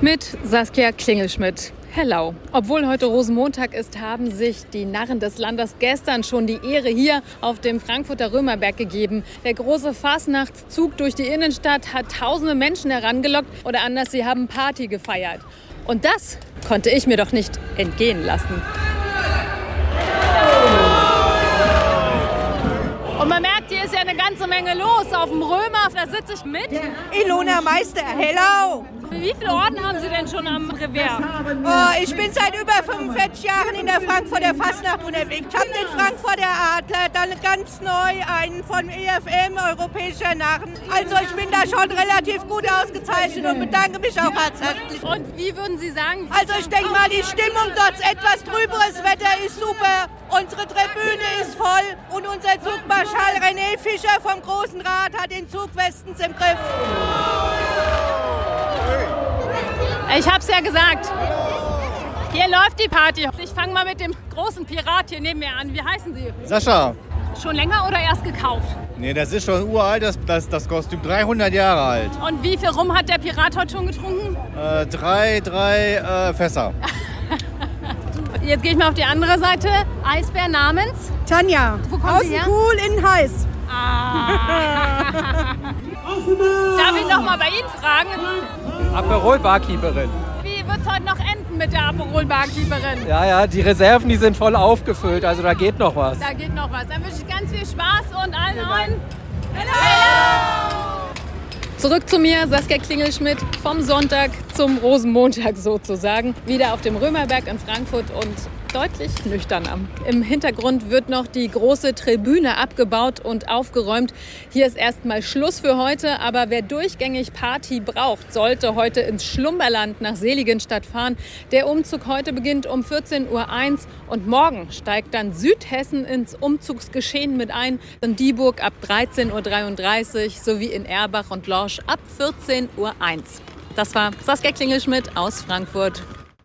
mit Saskia Klingelschmidt. Hello. Obwohl heute Rosenmontag ist, haben sich die Narren des Landes gestern schon die Ehre hier auf dem Frankfurter Römerberg gegeben. Der große Fasnachtszug durch die Innenstadt hat tausende Menschen herangelockt oder anders, sie haben Party gefeiert. Und das konnte ich mir doch nicht entgehen lassen. Und man merkt, hier ist ja eine ganze Menge los auf dem Römer. Da sitze ich mit. Ilona Meister, hello! Wie viele Orden haben Sie denn schon am Revers? Oh, ich bin seit über 45 Jahren in der Frankfurter Fastnacht unterwegs. Ich habe den Frankfurter Adler, dann ganz neu einen von EFM, Europäischer Narren. Also ich bin da schon relativ gut ausgezeichnet und bedanke mich auch herzlich. Und wie würden Sie sagen? Also ich denke mal, die Stimmung dort, etwas trüberes Wetter ist super. Unsere Tribüne ist voll und unser Zugmarschall René Fischer vom Großen Rat hat den Zug westens im Griff. Ich hab's ja gesagt. Hier läuft die Party. Ich fange mal mit dem großen Pirat hier neben mir an. Wie heißen Sie? Sascha. Schon länger oder erst gekauft? Nee, das ist schon uralt, das, das, das Kostüm. 300 Jahre alt. Und wie viel Rum hat der Pirat heute schon getrunken? Äh, drei, drei äh, Fässer. Jetzt gehe ich mal auf die andere Seite. Eisbär namens? Tanja, Wo kommen Sie her? cool, innen heiß. Ah. Darf ich noch mal bei Ihnen fragen? Aperol-Barkeeperin. Wie wird es heute noch enden mit der Aperol-Barkeeperin? Ja, ja, die Reserven, die sind voll aufgefüllt, also da geht noch was. Da geht noch was. Dann wünsche ich ganz viel Spaß und allen neuen. Hello! Zurück zu mir, Saskia Klingelschmidt, vom Sonntag zum Rosenmontag sozusagen. Wieder auf dem Römerberg in Frankfurt und deutlich nüchterner. Im Hintergrund wird noch die große Tribüne abgebaut und aufgeräumt. Hier ist erstmal Schluss für heute, aber wer durchgängig Party braucht, sollte heute ins Schlumberland nach Seligenstadt fahren. Der Umzug heute beginnt um 14.01 Uhr und morgen steigt dann Südhessen ins Umzugsgeschehen mit ein. In Dieburg ab 13.33 Uhr sowie in Erbach und Lorsch ab 14.01 Uhr. Das war Saskia Klingelschmidt aus Frankfurt.